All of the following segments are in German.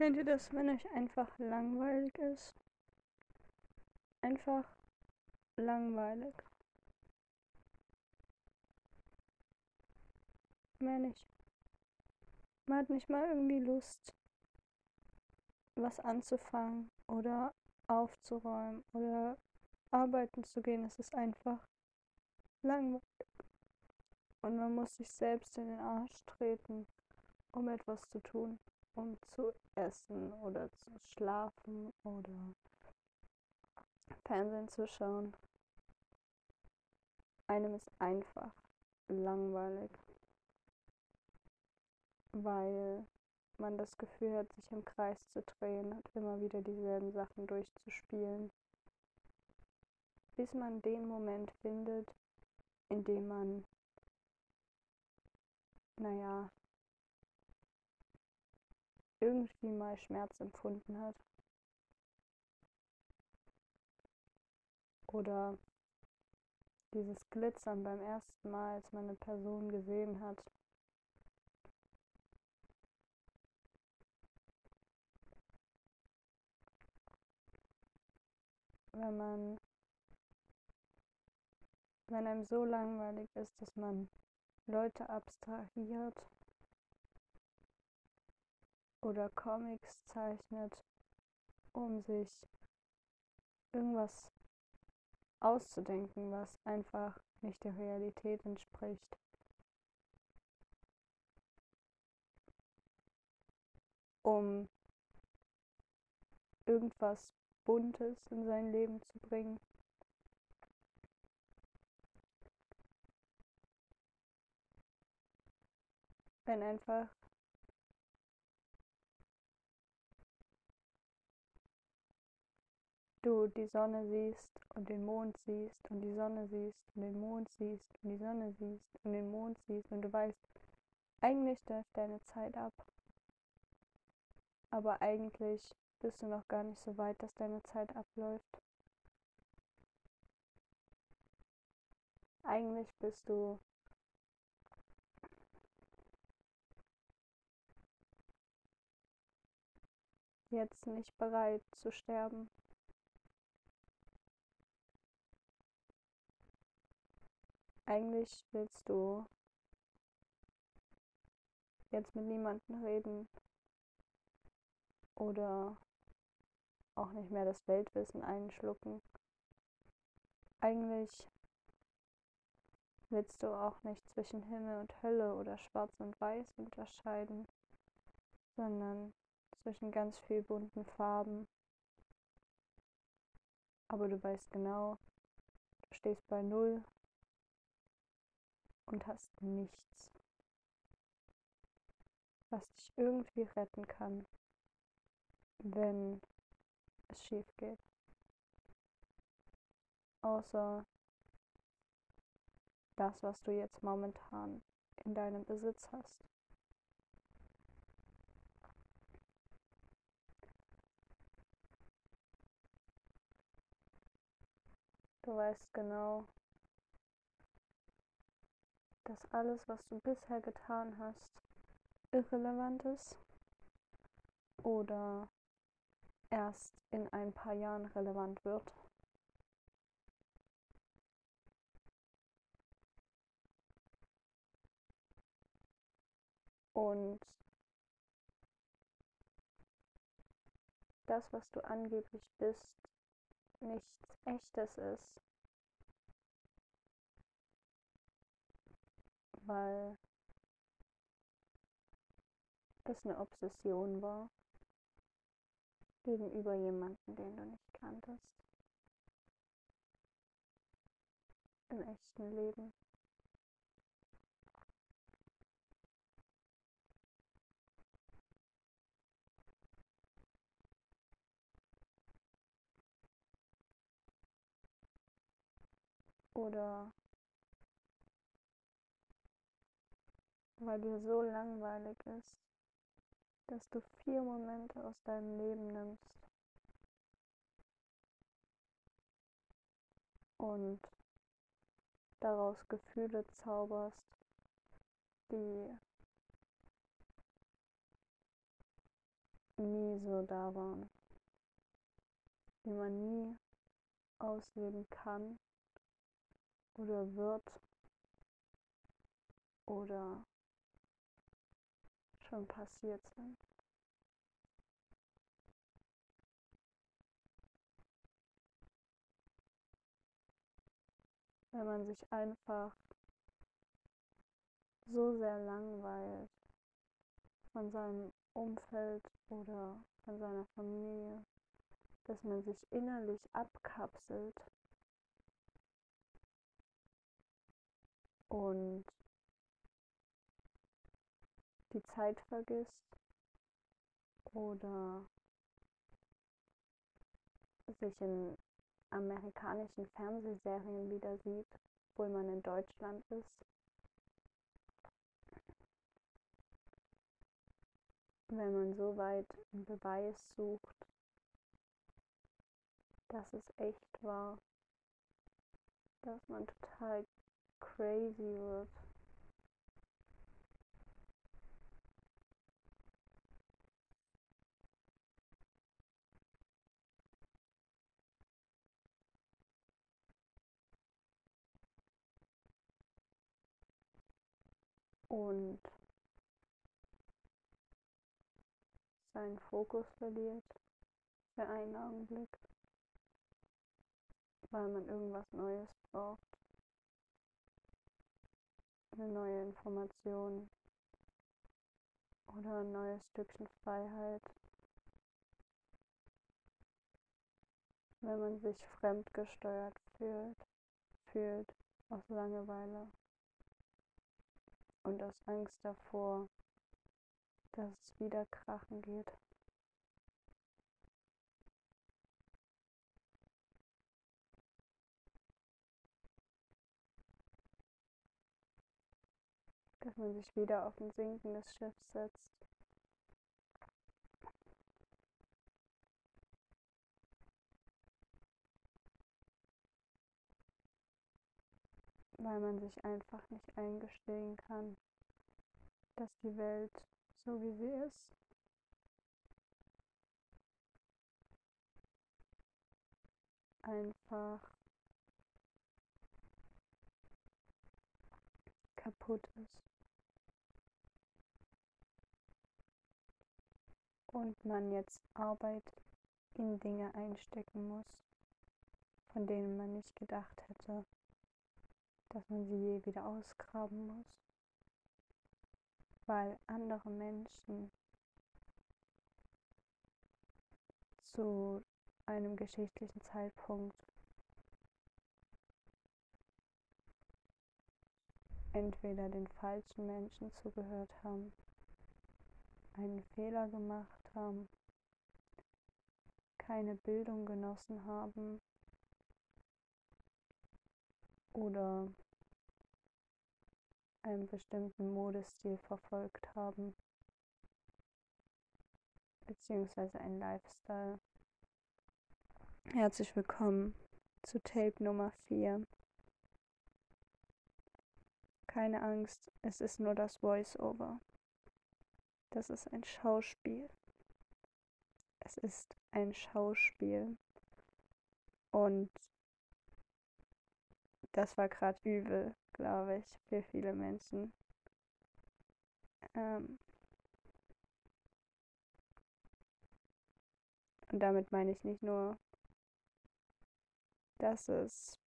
Kennt ihr das, wenn euch einfach langweilig ist? Einfach langweilig. Mehr nicht. Man hat nicht mal irgendwie Lust, was anzufangen oder aufzuräumen oder arbeiten zu gehen. Es ist einfach langweilig. Und man muss sich selbst in den Arsch treten, um etwas zu tun um zu essen oder zu schlafen oder Fernsehen zu schauen. Einem ist einfach langweilig, weil man das Gefühl hat, sich im Kreis zu drehen und immer wieder dieselben Sachen durchzuspielen, bis man den Moment findet, in dem man, naja, irgendwie mal Schmerz empfunden hat. Oder dieses Glitzern beim ersten Mal, als man eine Person gesehen hat. Wenn man, wenn einem so langweilig ist, dass man Leute abstrahiert oder Comics zeichnet, um sich irgendwas auszudenken, was einfach nicht der Realität entspricht. Um irgendwas Buntes in sein Leben zu bringen. Wenn einfach du die Sonne siehst und den Mond siehst und die Sonne siehst und den Mond siehst und die Sonne siehst und den Mond siehst und du weißt, eigentlich läuft deine Zeit ab. Aber eigentlich bist du noch gar nicht so weit, dass deine Zeit abläuft. Eigentlich bist du jetzt nicht bereit zu sterben. Eigentlich willst du jetzt mit niemandem reden oder auch nicht mehr das Weltwissen einschlucken. Eigentlich willst du auch nicht zwischen Himmel und Hölle oder Schwarz und Weiß unterscheiden, sondern zwischen ganz viel bunten Farben. Aber du weißt genau, du stehst bei Null und hast nichts, was dich irgendwie retten kann, wenn es schief geht. Außer das, was du jetzt momentan in deinem Besitz hast. Du weißt genau, dass alles, was du bisher getan hast, irrelevant ist oder erst in ein paar Jahren relevant wird. Und das, was du angeblich bist, nichts Echtes ist, weil es eine Obsession war gegenüber jemandem, den du nicht kanntest. Im echten Leben. Oder weil dir so langweilig ist, dass du vier Momente aus deinem Leben nimmst. Und daraus Gefühle zauberst, die nie so da waren, die man nie ausleben kann oder wird oder schon passiert sind. Wenn man sich einfach so sehr langweilt von seinem Umfeld oder von seiner Familie, dass man sich innerlich abkapselt und die Zeit vergisst oder sich in amerikanischen Fernsehserien wieder sieht, obwohl man in Deutschland ist. Wenn man so weit einen Beweis sucht, dass es echt war, dass man total crazy wird. Und seinen Fokus verliert für einen Augenblick, weil man irgendwas Neues braucht. Eine neue Information oder ein neues Stückchen Freiheit. Wenn man sich fremdgesteuert fühlt, fühlt aus Langeweile und aus Angst davor, dass es wieder krachen geht. Dass man sich wieder auf ein sinkendes Schiff setzt. Weil man sich einfach nicht eingestehen kann, dass die Welt so wie sie ist, einfach kaputt ist. Und man jetzt Arbeit in Dinge einstecken muss, von denen man nicht gedacht hätte, dass man sie je wieder ausgraben muss, weil andere Menschen zu einem geschichtlichen Zeitpunkt entweder den falschen Menschen zugehört haben, einen Fehler gemacht haben, keine Bildung genossen haben oder einen bestimmten Modestil verfolgt haben, beziehungsweise einen Lifestyle. Herzlich willkommen zu Tape Nummer 4. Keine Angst, es ist nur das Voice-Over. Das ist ein Schauspiel. Es ist ein Schauspiel. Und das war gerade übel, glaube ich, für viele Menschen. Ähm und damit meine ich nicht nur, dass es,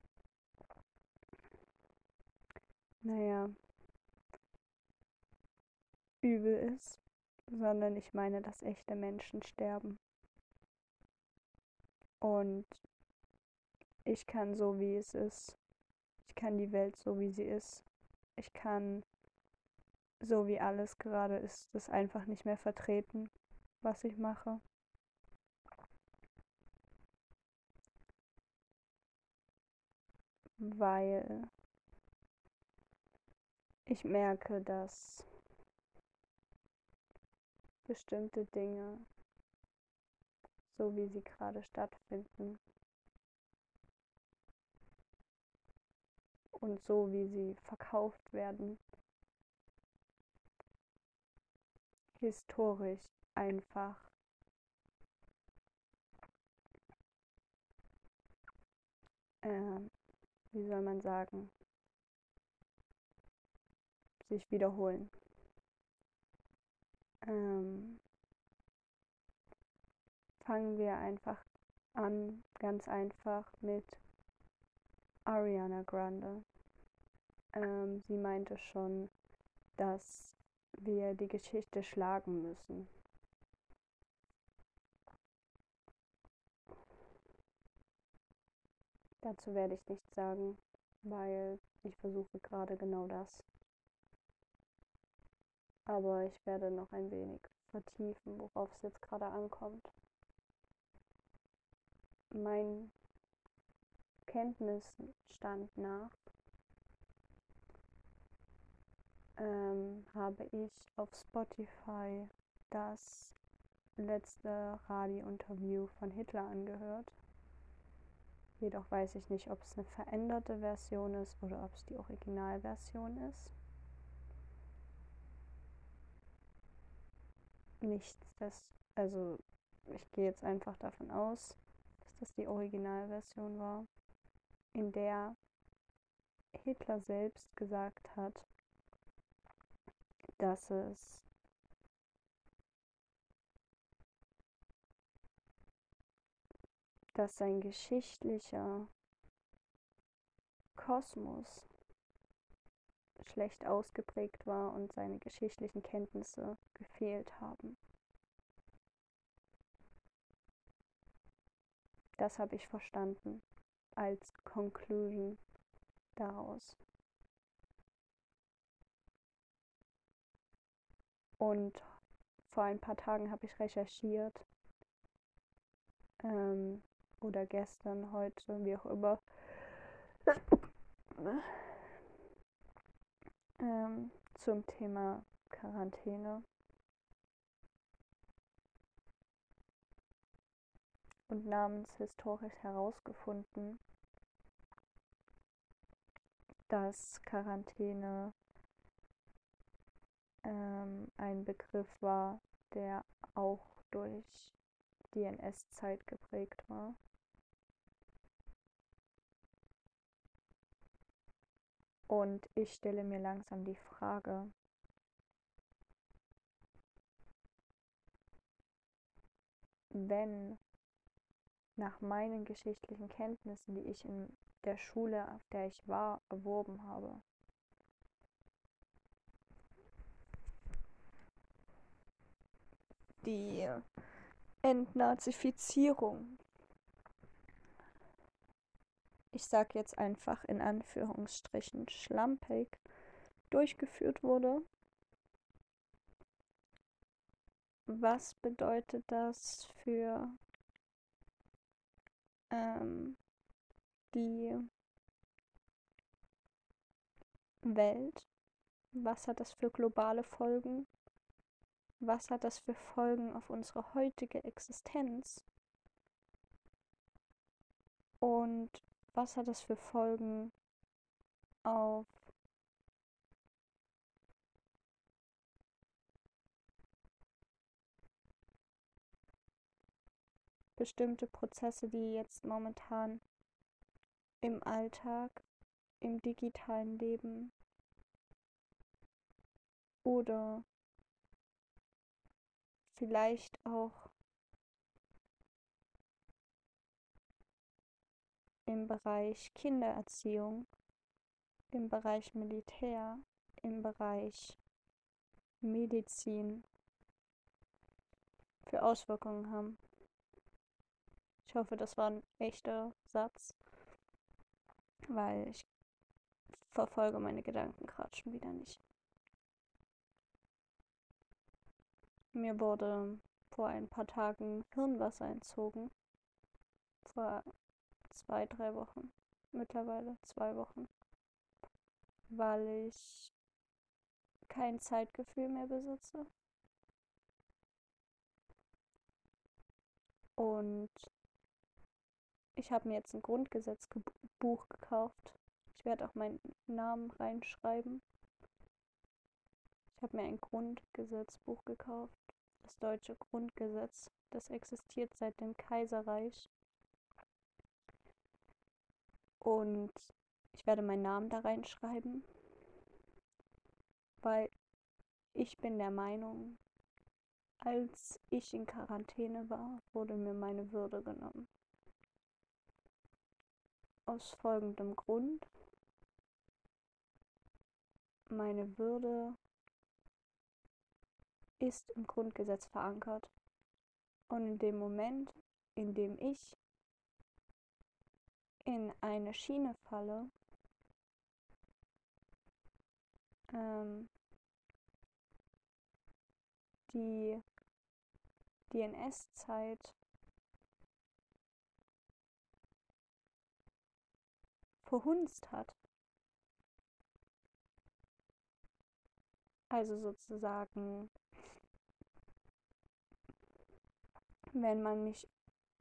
naja, übel ist, sondern ich meine, dass echte Menschen sterben. Und ich kann so, wie es ist, ich kann die Welt so, wie sie ist. Ich kann so, wie alles gerade ist, das einfach nicht mehr vertreten, was ich mache. Weil ich merke, dass bestimmte Dinge, so wie sie gerade stattfinden, und so, wie sie verkauft werden. Historisch einfach. Äh, wie soll man sagen? Sich wiederholen. Ähm, fangen wir einfach an, ganz einfach mit Ariana Grande. Ähm, sie meinte schon, dass wir die Geschichte schlagen müssen. Dazu werde ich nichts sagen, weil ich versuche gerade genau das. Aber ich werde noch ein wenig vertiefen, worauf es jetzt gerade ankommt. Mein Kenntnisstand nach ähm, habe ich auf Spotify das letzte Radiointerview von Hitler angehört. Jedoch weiß ich nicht, ob es eine veränderte Version ist oder ob es die Originalversion ist. Nichts, das, also ich gehe jetzt einfach davon aus, dass das die Originalversion war, in der Hitler selbst gesagt hat, dass es dass sein geschichtlicher Kosmos schlecht ausgeprägt war und seine geschichtlichen Kenntnisse gefehlt haben. Das habe ich verstanden als Conclusion daraus. Und vor ein paar Tagen habe ich recherchiert ähm, oder gestern, heute, wie auch immer, ähm, zum Thema Quarantäne. Und namenshistorisch herausgefunden, dass Quarantäne ähm, ein Begriff war, der auch durch die NS-Zeit geprägt war. Und ich stelle mir langsam die Frage, wenn nach meinen geschichtlichen Kenntnissen, die ich in der Schule, auf der ich war, erworben habe, die Entnazifizierung ich sage jetzt einfach in Anführungsstrichen schlampig, durchgeführt wurde. Was bedeutet das für ähm, die Welt? Was hat das für globale Folgen? Was hat das für Folgen auf unsere heutige Existenz? Und was hat das für Folgen auf bestimmte Prozesse, die jetzt momentan im Alltag, im digitalen Leben oder vielleicht auch im Bereich Kindererziehung, im Bereich Militär, im Bereich Medizin für Auswirkungen haben. Ich hoffe, das war ein echter Satz, weil ich verfolge meine Gedanken gerade schon wieder nicht. Mir wurde vor ein paar Tagen Hirnwasser entzogen. Vor zwei, drei Wochen. Mittlerweile zwei Wochen. Weil ich kein Zeitgefühl mehr besitze. Und ich habe mir jetzt ein Grundgesetzbuch gekauft. Ich werde auch meinen Namen reinschreiben. Ich habe mir ein Grundgesetzbuch gekauft. Das deutsche Grundgesetz. Das existiert seit dem Kaiserreich Und ich werde meinen Namen da reinschreiben, weil ich bin der Meinung, als ich in Quarantäne war, wurde mir meine Würde genommen. Aus folgendem Grund. Meine Würde ist im Grundgesetz verankert. Und in dem Moment, in dem ich in eine Schiene falle, ähm, die DNS-Zeit verhunzt hat. Also sozusagen, wenn man mich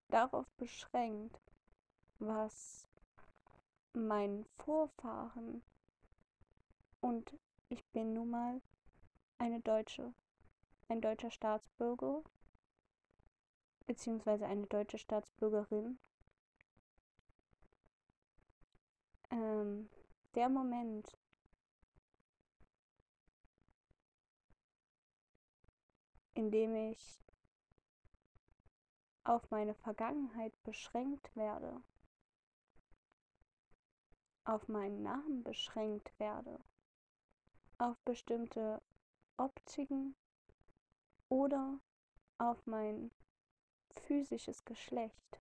darauf beschränkt, was mein Vorfahren und ich bin nun mal eine Deutsche, ein deutscher Staatsbürger beziehungsweise eine deutsche Staatsbürgerin. Ähm, der Moment, in dem ich auf meine Vergangenheit beschränkt werde, auf meinen Namen beschränkt werde, auf bestimmte Optiken oder auf mein physisches Geschlecht,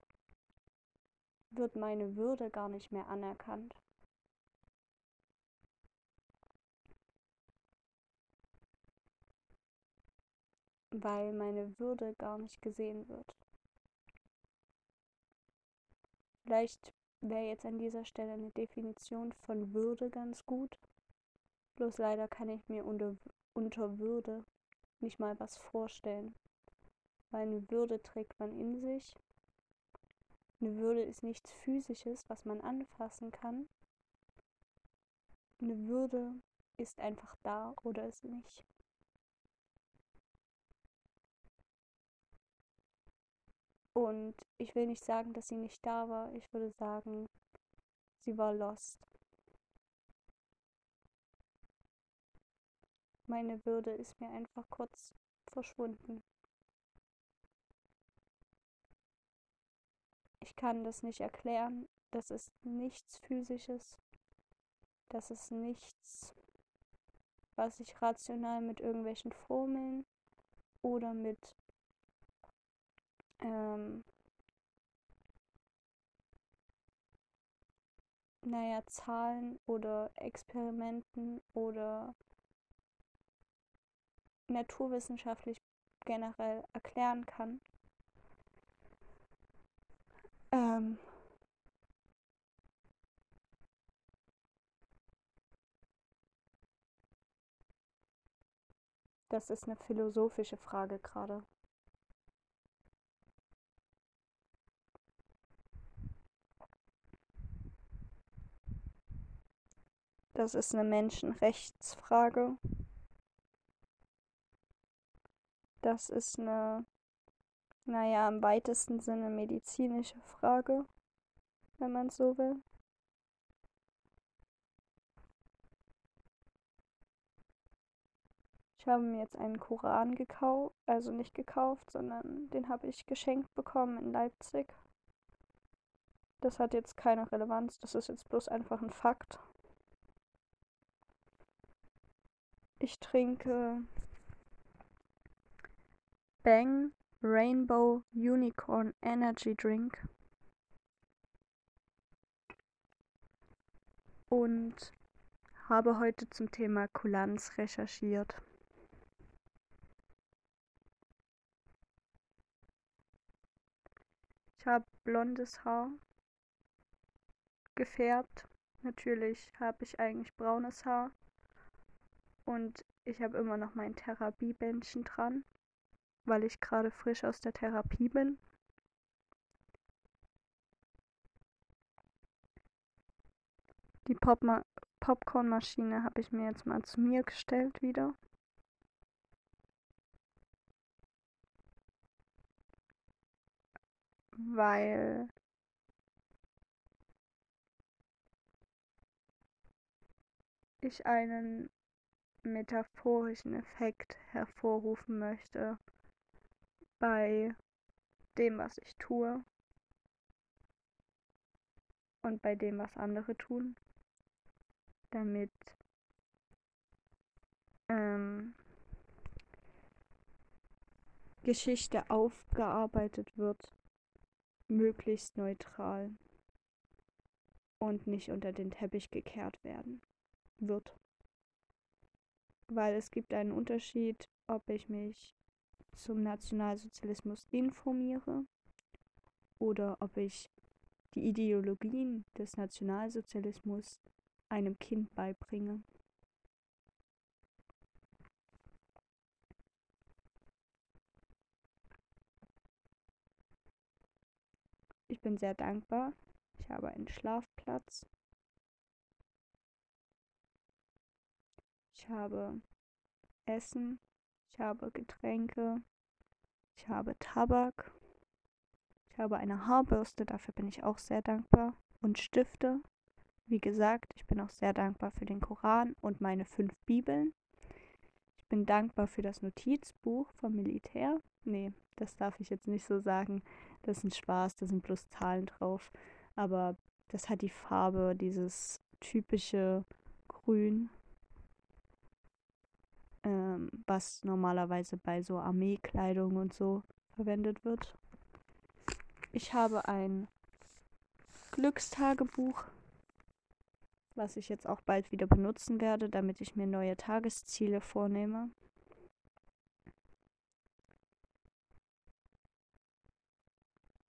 wird meine Würde gar nicht mehr anerkannt. Weil meine Würde gar nicht gesehen wird. Vielleicht wäre jetzt an dieser Stelle eine Definition von Würde ganz gut. Bloß leider kann ich mir unter, unter Würde nicht mal was vorstellen. Weil eine Würde trägt man in sich. Eine Würde ist nichts Physisches, was man anfassen kann. Eine Würde ist einfach da oder ist nicht. Und ich will nicht sagen, dass sie nicht da war. Ich würde sagen, sie war lost. Meine Würde ist mir einfach kurz verschwunden. Ich kann das nicht erklären. Das ist nichts Physisches. Das ist nichts, was ich rational mit irgendwelchen Formeln oder mit ähm, naja, Zahlen oder Experimenten oder naturwissenschaftlich generell erklären kann. Ähm, das ist eine philosophische Frage gerade. Das ist eine Menschenrechtsfrage. Das ist eine, naja, im weitesten Sinne medizinische Frage, wenn man so will. Ich habe mir jetzt einen Koran gekauft, also nicht gekauft, sondern den habe ich geschenkt bekommen in Leipzig. Das hat jetzt keine Relevanz, das ist jetzt bloß einfach ein Fakt. Ich trinke Bang Rainbow Unicorn Energy Drink und habe heute zum Thema Kulanz recherchiert. Ich habe blondes Haar gefärbt. Natürlich habe ich eigentlich braunes Haar. Und ich habe immer noch mein Therapiebändchen dran, weil ich gerade frisch aus der Therapie bin. Die Pop Popcornmaschine habe ich mir jetzt mal zu mir gestellt wieder. Weil ich einen metaphorischen Effekt hervorrufen möchte bei dem, was ich tue und bei dem, was andere tun, damit ähm, Geschichte aufgearbeitet wird, möglichst neutral und nicht unter den Teppich gekehrt werden wird. Weil es gibt einen Unterschied, ob ich mich zum Nationalsozialismus informiere oder ob ich die Ideologien des Nationalsozialismus einem Kind beibringe. Ich bin sehr dankbar. Ich habe einen Schlafplatz. Ich habe Essen. Ich habe Getränke. Ich habe Tabak. Ich habe eine Haarbürste, dafür bin ich auch sehr dankbar. Und Stifte. Wie gesagt, ich bin auch sehr dankbar für den Koran und meine fünf Bibeln. Ich bin dankbar für das Notizbuch vom Militär. Nee, das darf ich jetzt nicht so sagen. Das ist ein Spaß, da sind bloß Zahlen drauf. Aber das hat die Farbe, dieses typische Grün, ähm, was normalerweise bei so Armeekleidung und so verwendet wird. Ich habe ein Glückstagebuch, was ich jetzt auch bald wieder benutzen werde, damit ich mir neue Tagesziele vornehme.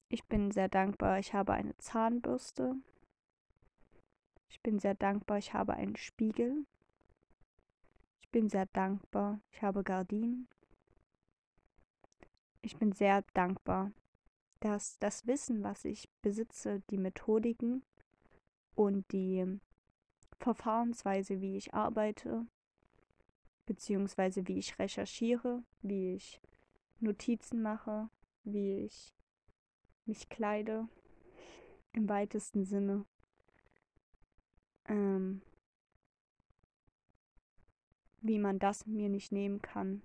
Ich bin sehr dankbar, ich habe eine Zahnbürste. Ich bin sehr dankbar, ich habe einen Spiegel. Bin sehr dankbar, ich habe Gardinen. Ich bin sehr dankbar, dass das Wissen, was ich besitze, die Methodiken und die Verfahrensweise, wie ich arbeite, beziehungsweise wie ich recherchiere, wie ich Notizen mache, wie ich mich kleide, im weitesten Sinne. Ähm, wie man das mir nicht nehmen kann,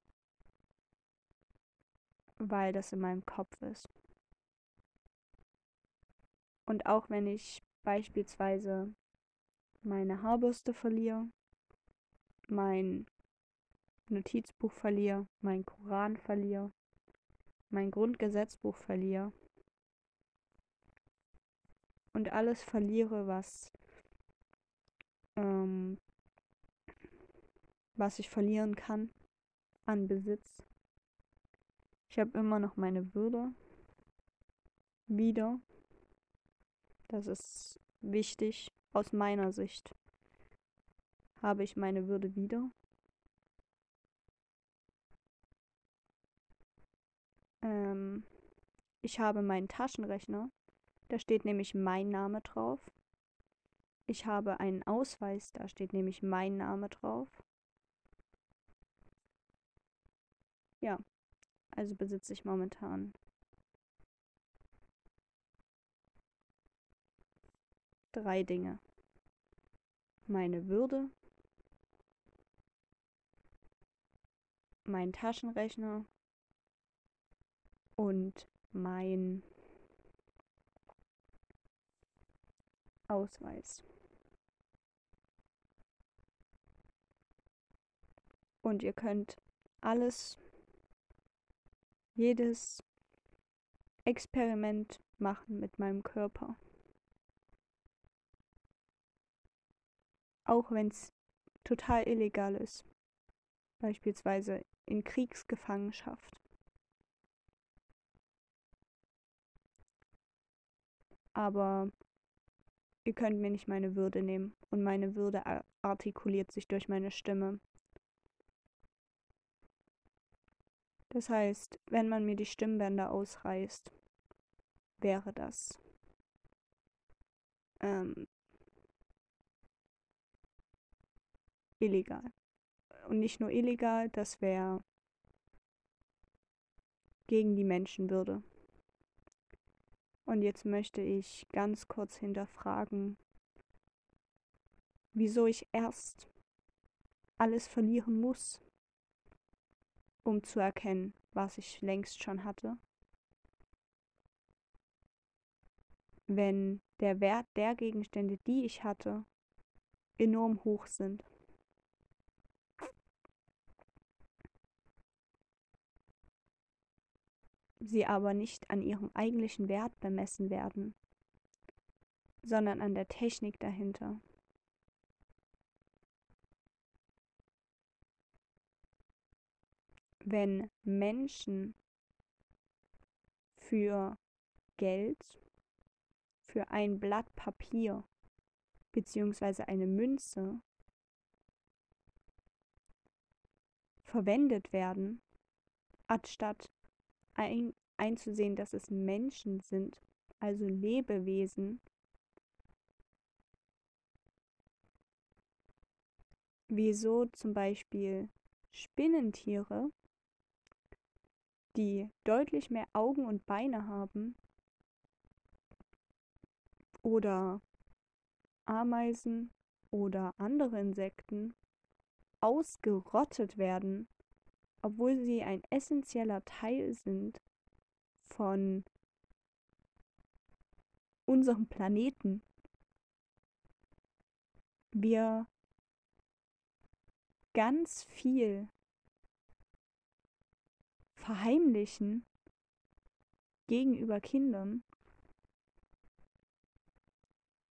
weil das in meinem Kopf ist. Und auch wenn ich beispielsweise meine Haarbürste verliere, mein Notizbuch verliere, mein Koran verliere, mein Grundgesetzbuch verliere und alles verliere, was ähm, was ich verlieren kann an Besitz. Ich habe immer noch meine Würde wieder das ist wichtig aus meiner Sicht. Habe ich meine Würde wieder? Ähm, ich habe meinen Taschenrechner. Da steht nämlich mein Name drauf. Ich habe einen Ausweis, da steht nämlich mein Name drauf. Ja, also besitze ich momentan drei Dinge. Meine Würde, mein Taschenrechner und mein Ausweis. Und ihr könnt alles, jedes Experiment machen mit meinem Körper. auch wenn es total illegal ist. Beispielsweise in Kriegsgefangenschaft. Aber ihr könnt mir nicht meine Würde nehmen und meine Würde artikuliert sich durch meine Stimme. Das heißt, wenn man mir die Stimmbänder ausreißt, wäre das ähm, illegal. Und nicht nur illegal, das wäre gegen die Menschenwürde. Und jetzt möchte ich ganz kurz hinterfragen, wieso ich erst alles verlieren muss, um zu erkennen, was ich längst schon hatte. Wenn der Wert der Gegenstände, die ich hatte, enorm hoch sind. Sie aber nicht an ihrem eigentlichen Wert bemessen werden, sondern an der Technik dahinter. Wenn Menschen für Geld, für ein Blatt Papier bzw. eine Münze verwendet werden, anstatt ein, einzusehen, dass es Menschen sind, also Lebewesen, wieso zum Beispiel Spinnentiere, die deutlich mehr Augen und Beine haben, oder Ameisen oder andere Insekten ausgerottet werden, obwohl sie ein essentieller Teil sind von unserem Planeten. Wir ganz viel verheimlichen gegenüber Kindern,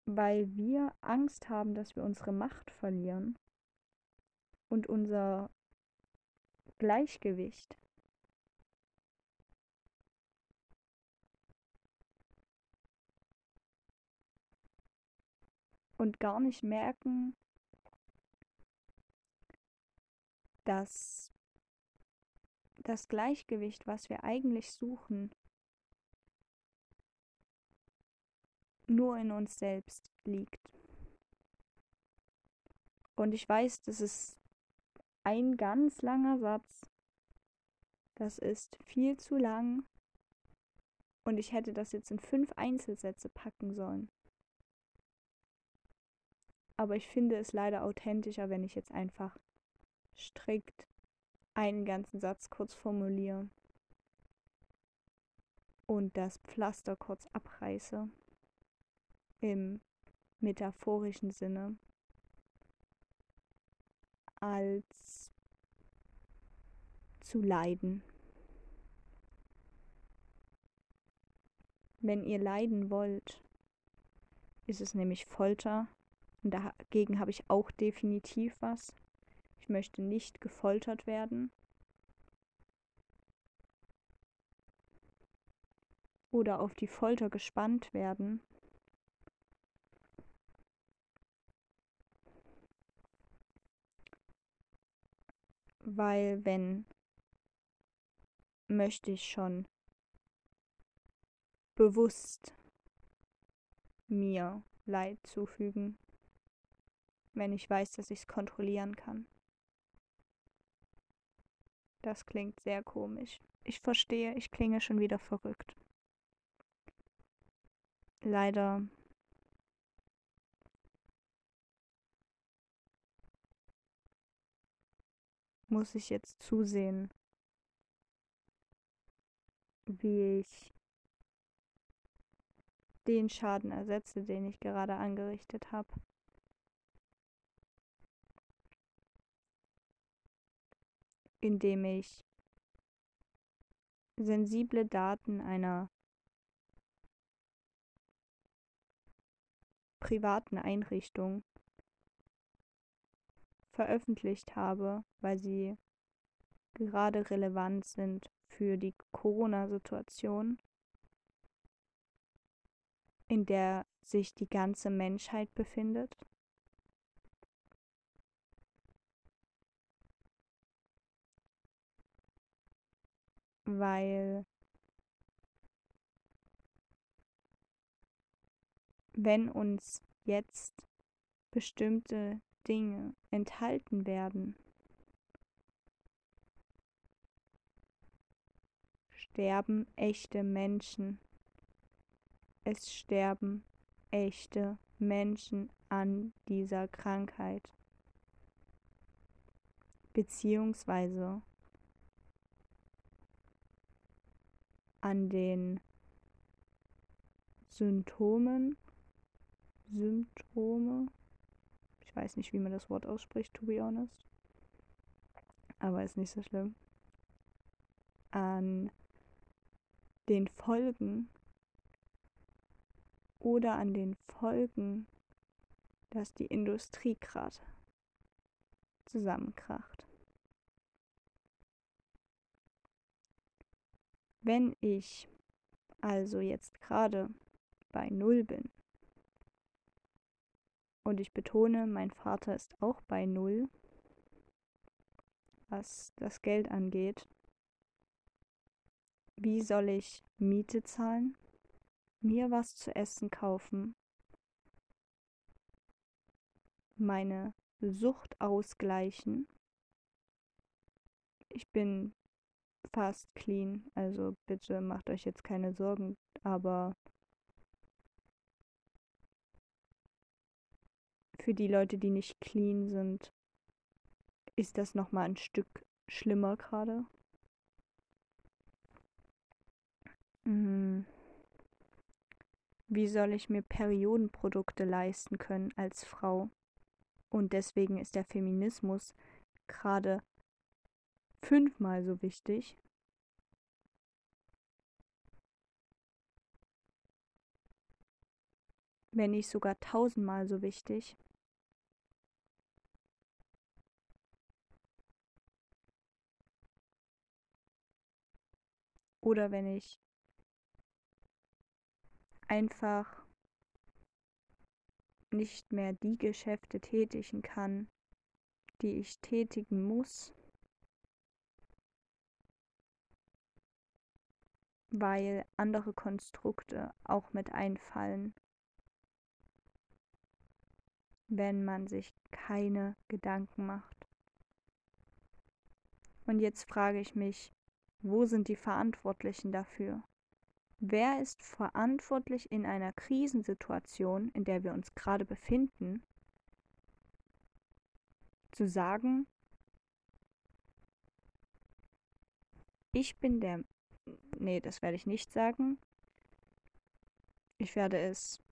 weil wir Angst haben, dass wir unsere Macht verlieren und unser Gleichgewicht. Und gar nicht merken, dass das Gleichgewicht, was wir eigentlich suchen, nur in uns selbst liegt. Und ich weiß, das ist ein ganz langer Satz. Das ist viel zu lang. Und ich hätte das jetzt in fünf Einzelsätze packen sollen. Aber ich finde es leider authentischer, wenn ich jetzt einfach strikt einen ganzen Satz kurz formuliere und das Pflaster kurz abreiße im metaphorischen Sinne als zu leiden. Wenn ihr leiden wollt, ist es nämlich Folter und dagegen habe ich auch definitiv was. Ich möchte nicht gefoltert werden. Oder auf die Folter gespannt werden. Weil wenn möchte ich schon bewusst mir Leid zufügen, wenn ich weiß, dass ich es kontrollieren kann. Das klingt sehr komisch. Ich verstehe, ich klinge schon wieder verrückt. Leider muss ich jetzt zusehen, wie ich den Schaden ersetze, den ich gerade angerichtet habe. Indem ich sensible Daten einer privaten Einrichtung veröffentlicht habe, weil sie gerade relevant sind für die Corona-Situation, in der sich die ganze Menschheit befindet. Weil wenn uns jetzt bestimmte Dinge enthalten werden, sterben echte Menschen. Es sterben echte Menschen an dieser Krankheit. beziehungsweise an den Symptomen, Symptome, ich weiß nicht, wie man das Wort ausspricht, to be honest, aber ist nicht so schlimm, an den Folgen oder an den Folgen, dass die Industrie gerade zusammenkracht. Wenn ich also jetzt gerade bei Null bin. Und ich betone, mein Vater ist auch bei Null, was das Geld angeht, wie soll ich Miete zahlen, mir was zu essen kaufen, meine Sucht ausgleichen. Ich bin fast clean, also bitte macht euch jetzt keine Sorgen, aber für die Leute, die nicht clean sind, ist das noch mal ein Stück schlimmer gerade. Mhm. Wie soll ich mir Periodenprodukte leisten können als Frau? Und deswegen ist der Feminismus gerade fünfmal so wichtig. Wenn nicht sogar tausendmal so wichtig. Oder wenn ich einfach nicht mehr die Geschäfte tätigen kann, die ich tätigen muss, weil andere Konstrukte auch mit einfallen, wenn man sich keine Gedanken macht. Und jetzt frage ich mich, wo sind die Verantwortlichen dafür? Wer ist verantwortlich in einer Krisensituation, in der wir uns gerade befinden, zu sagen, ich bin der... Nee, das werde ich nicht sagen. Ich werde es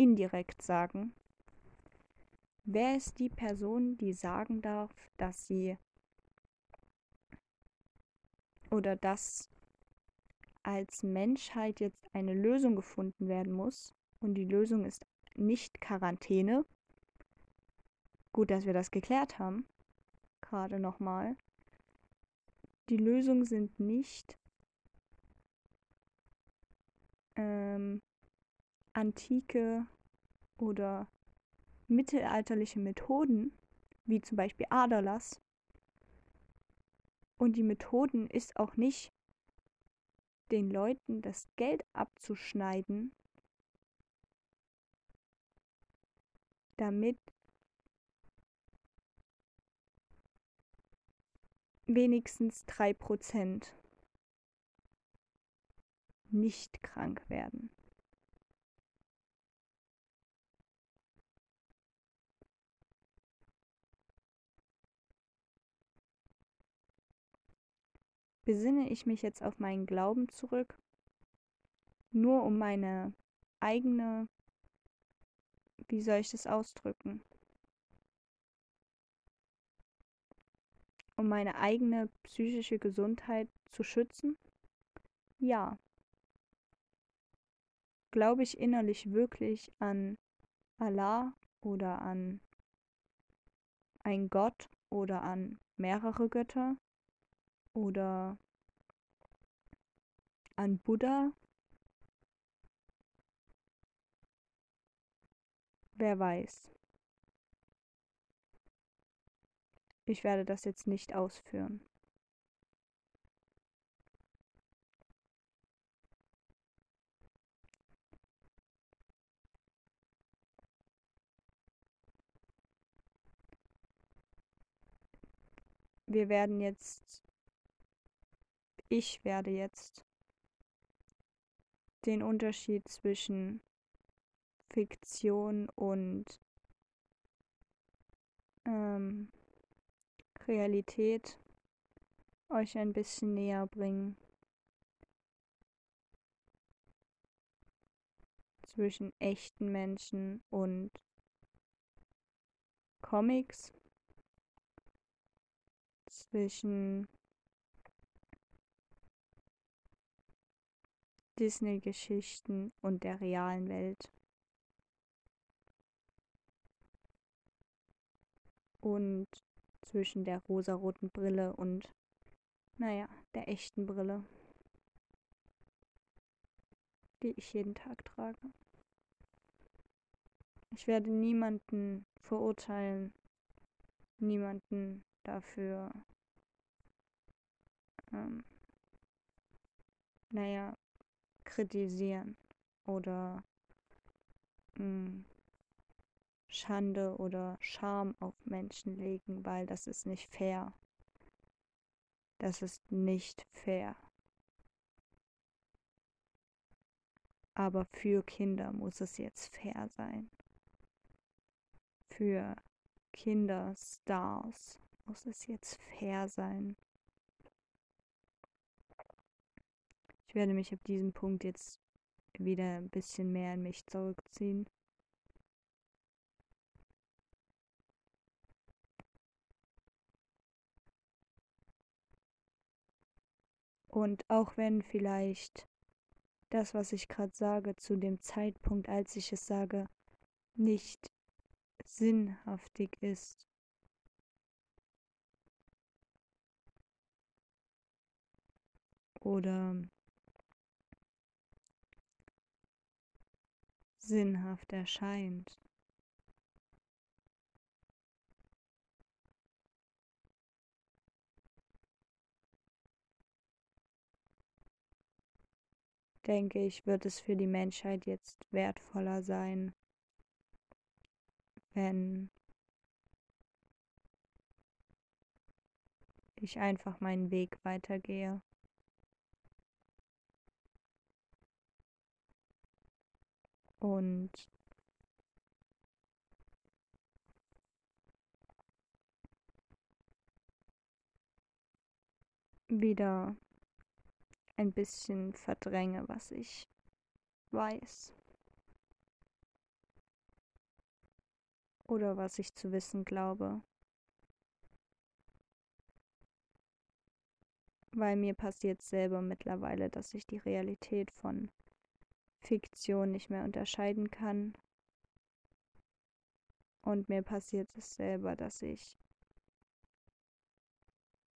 indirekt sagen. Wer ist die Person, die sagen darf, dass sie oder dass als Menschheit jetzt eine Lösung gefunden werden muss. Und die Lösung ist nicht Quarantäne. Gut, dass wir das geklärt haben. Gerade nochmal. Die Lösungen sind nicht ähm, antike oder mittelalterliche Methoden, wie zum Beispiel Aderlass. Und die Methoden ist auch nicht den Leuten das Geld abzuschneiden, damit wenigstens 3% nicht krank werden. Besinne ich mich jetzt auf meinen Glauben zurück, nur um meine eigene, wie soll ich das ausdrücken, um meine eigene psychische Gesundheit zu schützen? Ja. Glaube ich innerlich wirklich an Allah oder an ein Gott oder an mehrere Götter? Oder an Buddha. Wer weiß. Ich werde das jetzt nicht ausführen. Wir werden jetzt ich werde jetzt den Unterschied zwischen Fiktion und ähm, Realität euch ein bisschen näher bringen. Zwischen echten Menschen und Comics. Zwischen Disney-Geschichten und der realen Welt. Und zwischen der rosaroten Brille und, naja, der echten Brille, die ich jeden Tag trage. Ich werde niemanden verurteilen, niemanden dafür, ähm, naja, kritisieren oder mh, hm, Schande oder Scham auf Menschen legen, weil das ist nicht fair. Das ist nicht fair. Aber für Kinder muss es jetzt fair sein. Für Kinderstars muss es jetzt fair sein. Ich werde mich ab diesem Punkt jetzt wieder ein bisschen mehr in mich zurückziehen. Und auch wenn vielleicht das, was ich gerade sage, zu dem Zeitpunkt, als ich es sage, nicht sinnhaftig ist, oder sinnhaft erscheint. denke ich, wird es für die Menschheit jetzt wertvoller sein, wenn ich einfach meinen Weg weitergehe. Und wieder ein bisschen verdränge, was ich weiß. Oder was ich zu wissen glaube. Weil mir passiert selber mittlerweile, dass ich die Realität von Fiktion nicht mehr unterscheiden kann. Und mir passiert es selber, dass ich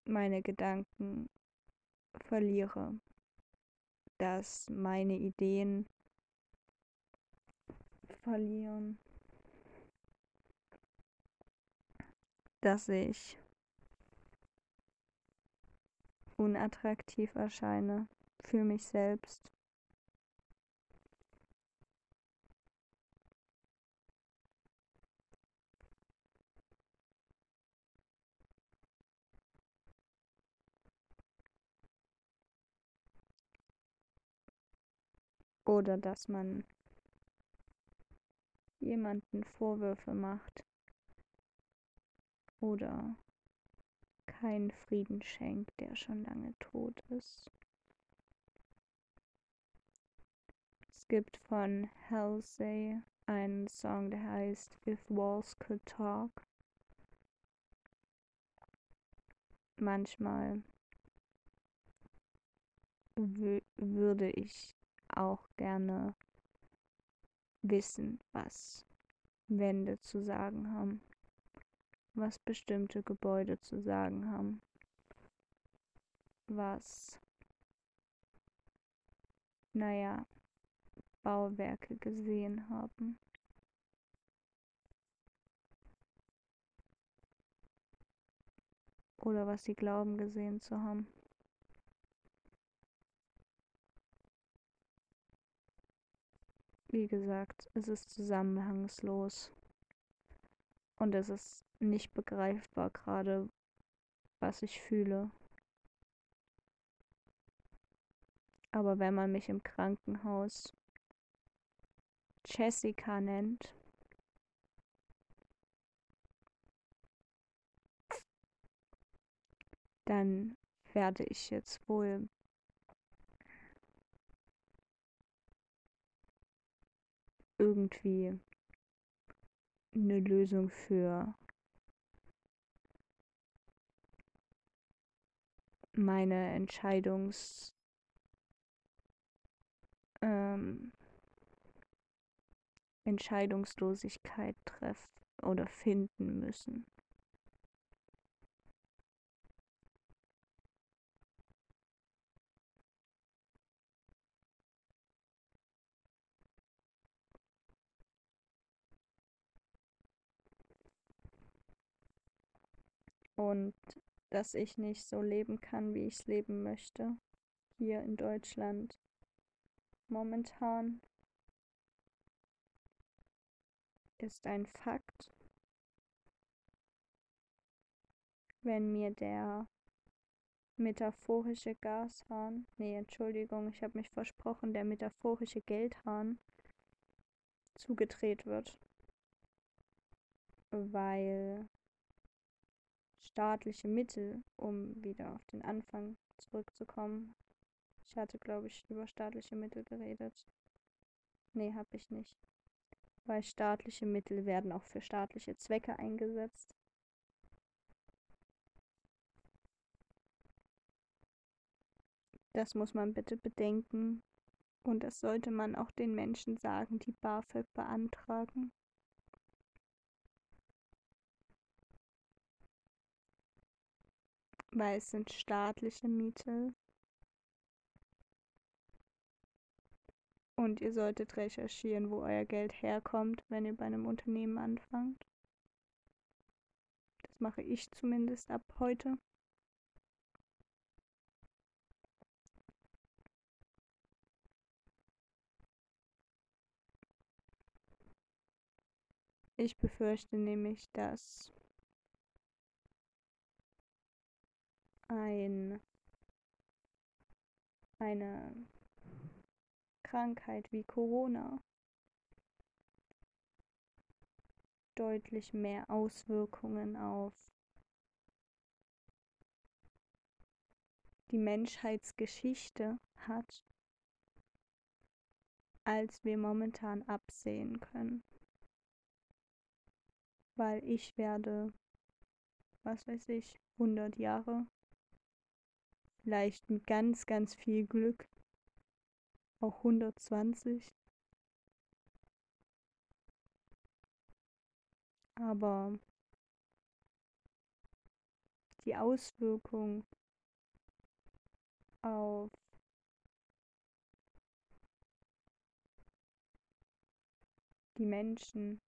meine Gedanken verliere, dass meine Ideen verlieren, dass ich unattraktiv erscheine für mich selbst. Oder dass man jemanden Vorwürfe macht oder keinen Frieden schenkt, der schon lange tot ist. Es gibt von Halsey einen Song, der heißt If Walls Could Talk. Manchmal würde ich auch gerne wissen, was Wände zu sagen haben, was bestimmte Gebäude zu sagen haben, was, naja, Bauwerke gesehen haben. Oder was sie glauben gesehen zu haben. Wie gesagt, es ist zusammenhangslos. Und es ist nicht begreifbar gerade, was ich fühle. Aber wenn man mich im Krankenhaus Jessica nennt, dann werde ich jetzt wohl irgendwie eine Lösung für meine Entscheidungs ähm, Entscheidungslosigkeit treffen oder finden müssen. Und dass ich nicht so leben kann, wie ich es leben möchte, hier in Deutschland momentan ist ein Fakt. Wenn mir der metaphorische Gashahn, nee, Entschuldigung, ich habe mich versprochen, der metaphorische Geldhahn zugedreht wird, weil staatliche Mittel, um wieder auf den Anfang zurückzukommen. Ich hatte, glaube ich, über staatliche Mittel geredet. Nee, habe ich nicht. Weil staatliche Mittel werden auch für staatliche Zwecke eingesetzt. Das muss man bitte bedenken. Und das sollte man auch den Menschen sagen, die BAföG beantragen. Weil es sind staatliche Mittel. Und ihr solltet recherchieren, wo euer Geld herkommt, wenn ihr bei einem Unternehmen anfangt. Das mache ich zumindest ab heute. Ich befürchte nämlich, dass ein eine Krankheit wie Corona deutlich mehr Auswirkungen auf die Menschheitsgeschichte hat, als wir momentan absehen können. Weil ich werde, was weiß ich, 100 Jahre Vielleicht mit ganz, ganz viel Glück. Auch 120. Aber die Auswirkung auf die Menschen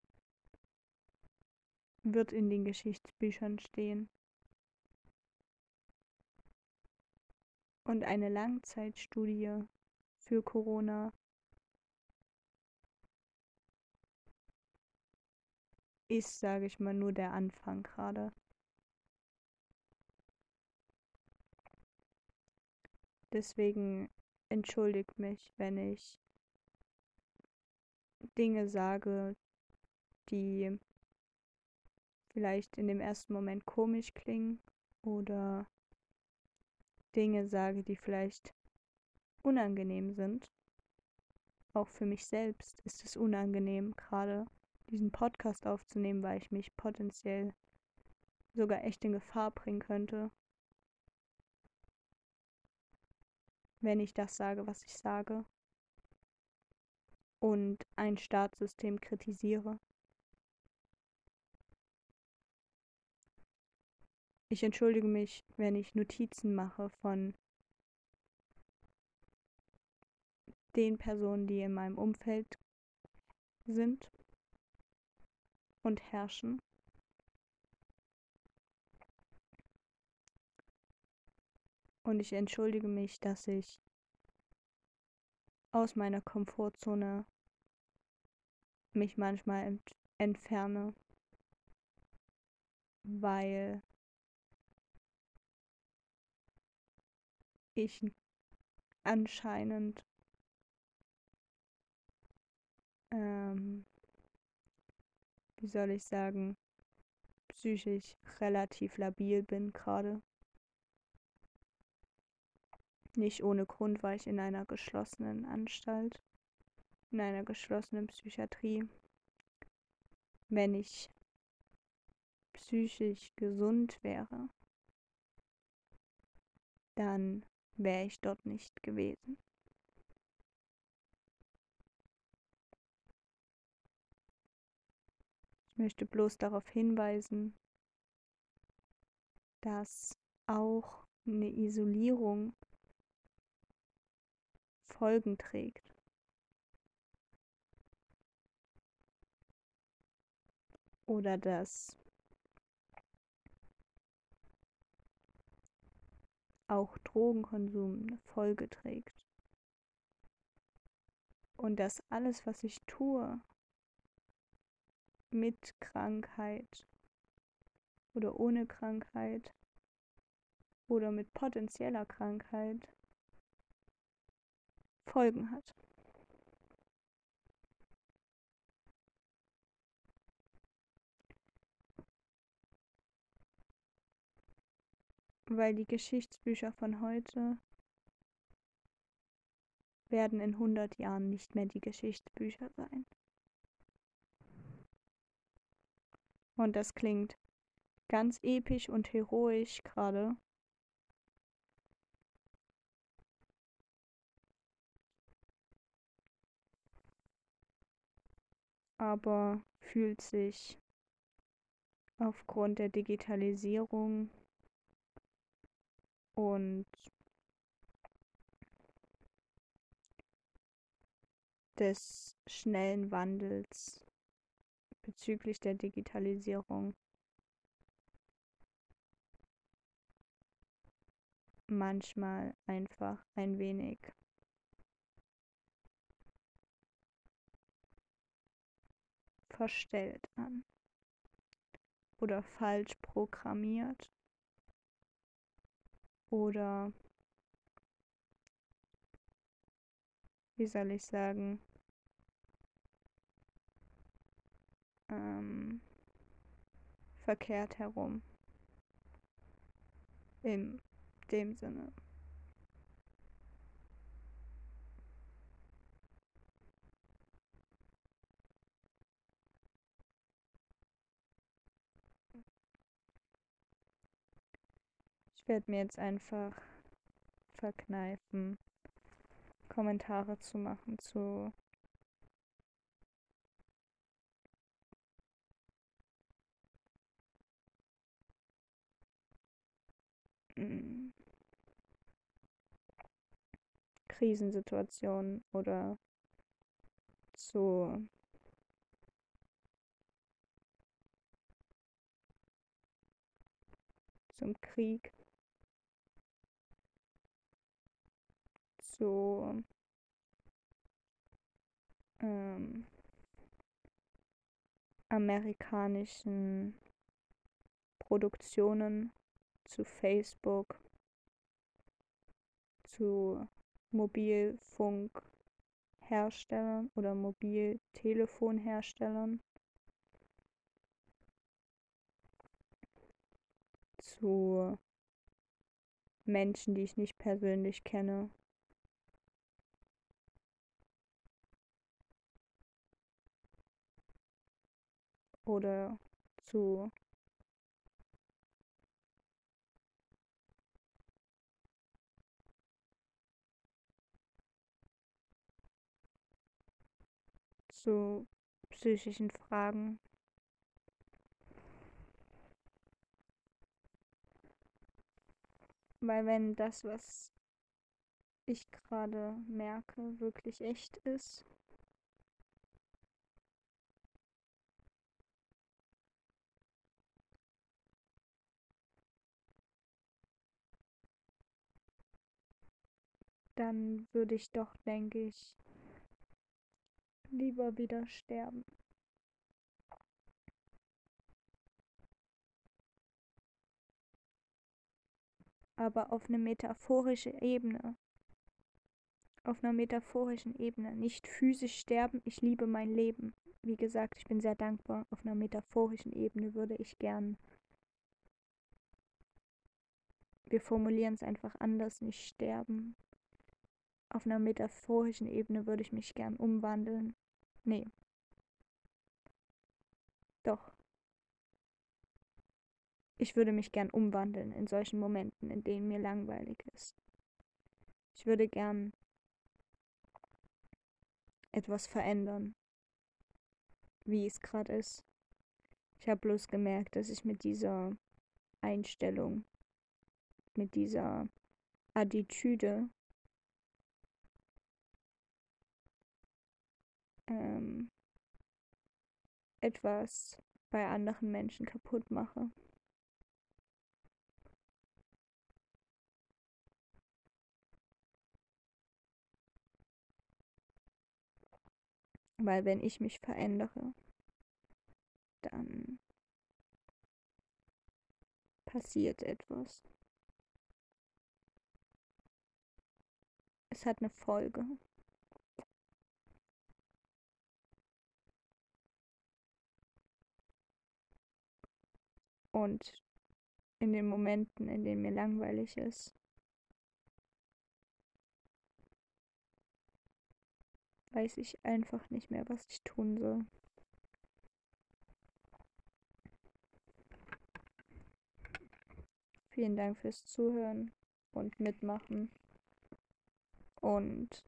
wird in den Geschichtsbüchern stehen. Und eine Langzeitstudie für Corona ist, sage ich mal, nur der Anfang gerade. Deswegen entschuldigt mich, wenn ich Dinge sage, die vielleicht in dem ersten Moment komisch klingen oder Dinge sage, die vielleicht unangenehm sind. Auch für mich selbst ist es unangenehm, gerade diesen Podcast aufzunehmen, weil ich mich potenziell sogar echt in Gefahr bringen könnte, wenn ich das sage, was ich sage und ein Staatssystem kritisiere. Ich entschuldige mich, wenn ich Notizen mache von den Personen, die in meinem Umfeld sind und herrschen. Und ich entschuldige mich, dass ich aus meiner Komfortzone mich manchmal ent entferne, weil ich anscheinend ähm, wie soll ich sagen, psychisch relativ labil bin gerade. Nicht ohne Grund war ich in einer geschlossenen Anstalt, in einer geschlossenen Psychiatrie. Wenn ich psychisch gesund wäre, dann wäre ich dort nicht gewesen. Ich möchte bloß darauf hinweisen, dass auch eine Isolierung Folgen trägt. Oder dass auch Drogenkonsum eine Folge trägt. Und dass alles, was ich tue, mit Krankheit oder ohne Krankheit oder mit potenzieller Krankheit Folgen hat. Weil die Geschichtsbücher von heute werden in 100 Jahren nicht mehr die Geschichtsbücher sein. Und das klingt ganz episch und heroisch gerade. Aber fühlt sich aufgrund der Digitalisierung und des schnellen Wandels bezüglich der Digitalisierung manchmal einfach ein wenig verstellt an oder falsch programmiert oder wie soll ich sagen, ähm, verkehrt herum. In dem Sinne. Werde mir jetzt einfach verkneifen, Kommentare zu machen zu mm, Krisensituationen oder zu zum Krieg. Zu ähm, amerikanischen Produktionen, zu Facebook, zu Mobilfunkherstellern oder Mobiltelefonherstellern, zu Menschen, die ich nicht persönlich kenne, oder zu zu psychischen Fragen. Weil wenn das, was ich gerade merke, wirklich echt ist, dann würde ich doch, denke ich, lieber wieder sterben. Aber auf eine metaphorische Ebene. Auf einer metaphorischen Ebene. Nicht physisch sterben, ich liebe mein Leben. Wie gesagt, ich bin sehr dankbar. Auf einer metaphorischen Ebene würde ich gern wir formulieren es einfach anders, nicht sterben. Auf einer metaphorischen Ebene würde ich mich gern umwandeln. Nee. Doch. Ich würde mich gern umwandeln in solchen Momenten, in denen mir langweilig ist. Ich würde gern etwas verändern, wie es gerade ist. Ich habe bloß gemerkt, dass ich mit dieser Einstellung, mit dieser Attitüde ähm, etwas bei anderen Menschen kaputt mache. Weil wenn ich mich verändere, dann passiert etwas. Es hat eine Folge. Und in den Momenten, in denen mir langweilig ist, weiß ich einfach nicht mehr, was ich tun soll. Vielen Dank fürs Zuhören und Mitmachen. Und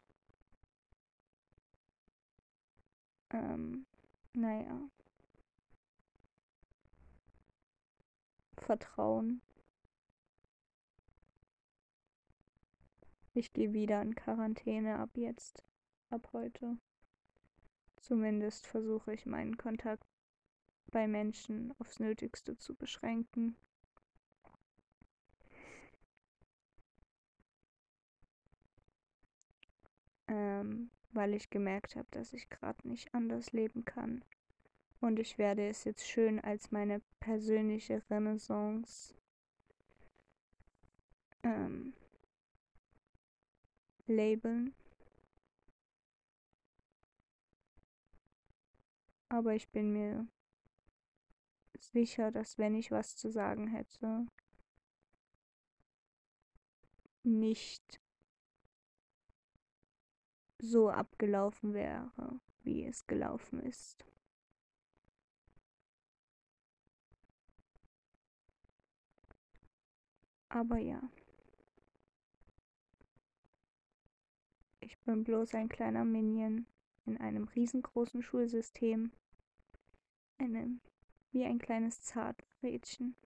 ähm, naja. Vertrauen. Ich gehe wieder in Quarantäne ab jetzt ab heute. Zumindest versuche ich meinen Kontakt bei Menschen aufs Nötigste zu beschränken. Ähm, weil ich gemerkt habe, dass ich gerade nicht anders leben kann. Und ich werde es jetzt schön als meine persönliche Renaissance ähm, labeln. Aber ich bin mir sicher, dass wenn ich was zu sagen hätte, nicht so abgelaufen wäre, wie es gelaufen ist. Aber ja. Ich bin bloß ein kleiner Minion in einem riesengroßen Schulsystem. Eine, wie ein kleines Zarträdchen.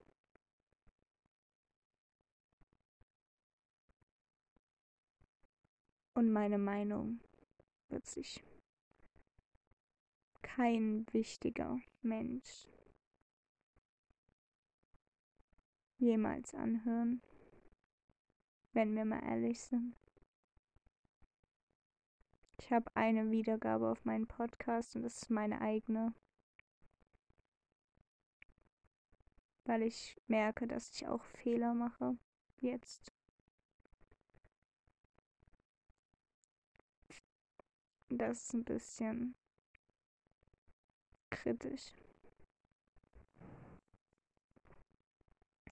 Und meine Meinung wird sich kein wichtiger Mensch jemals anhören, wenn wir mal ehrlich sind. Ich habe eine Wiedergabe auf meinen Podcast und das ist meine eigene. Weil ich merke, dass ich auch Fehler mache. Jetzt. Das ist ein bisschen kritisch.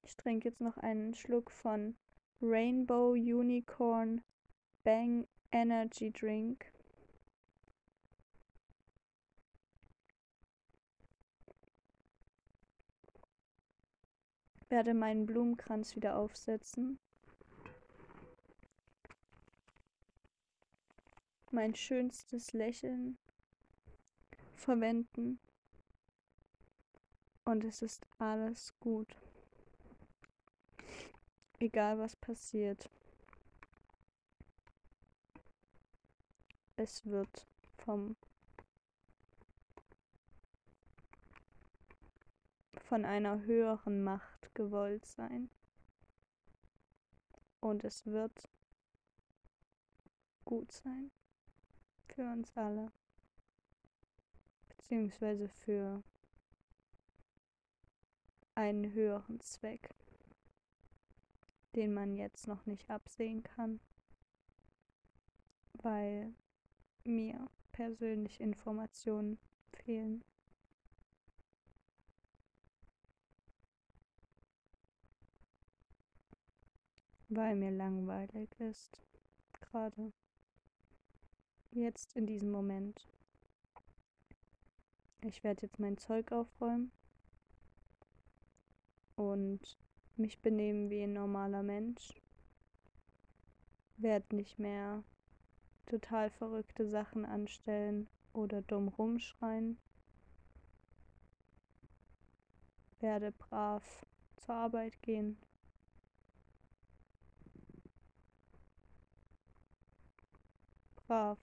Ich trinke jetzt noch einen Schluck von Rainbow Unicorn Bang Energy Drink. werde meinen Blumenkranz wieder aufsetzen. Mein schönstes Lächeln verwenden. Und es ist alles gut. Egal was passiert. Es wird vom von einer höheren Macht gewollt sein. Und es wird gut sein für uns alle, beziehungsweise für einen höheren Zweck, den man jetzt noch nicht absehen kann, weil mir persönlich Informationen fehlen. weil mir langweilig ist. Gerade. Jetzt in diesem Moment. Ich werde jetzt mein Zeug aufräumen und mich benehmen wie ein normaler Mensch. Werd nicht mehr total verrückte Sachen anstellen oder dumm rumschreien. Werde brav zur Arbeit gehen. Brav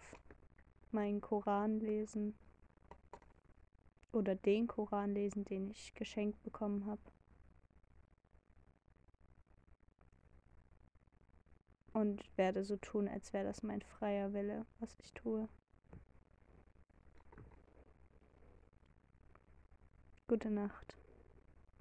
meinen Koran lesen oder den Koran lesen, den ich geschenkt bekommen habe. Und werde so tun, als wäre das mein freier Wille, was ich tue. Gute Nacht.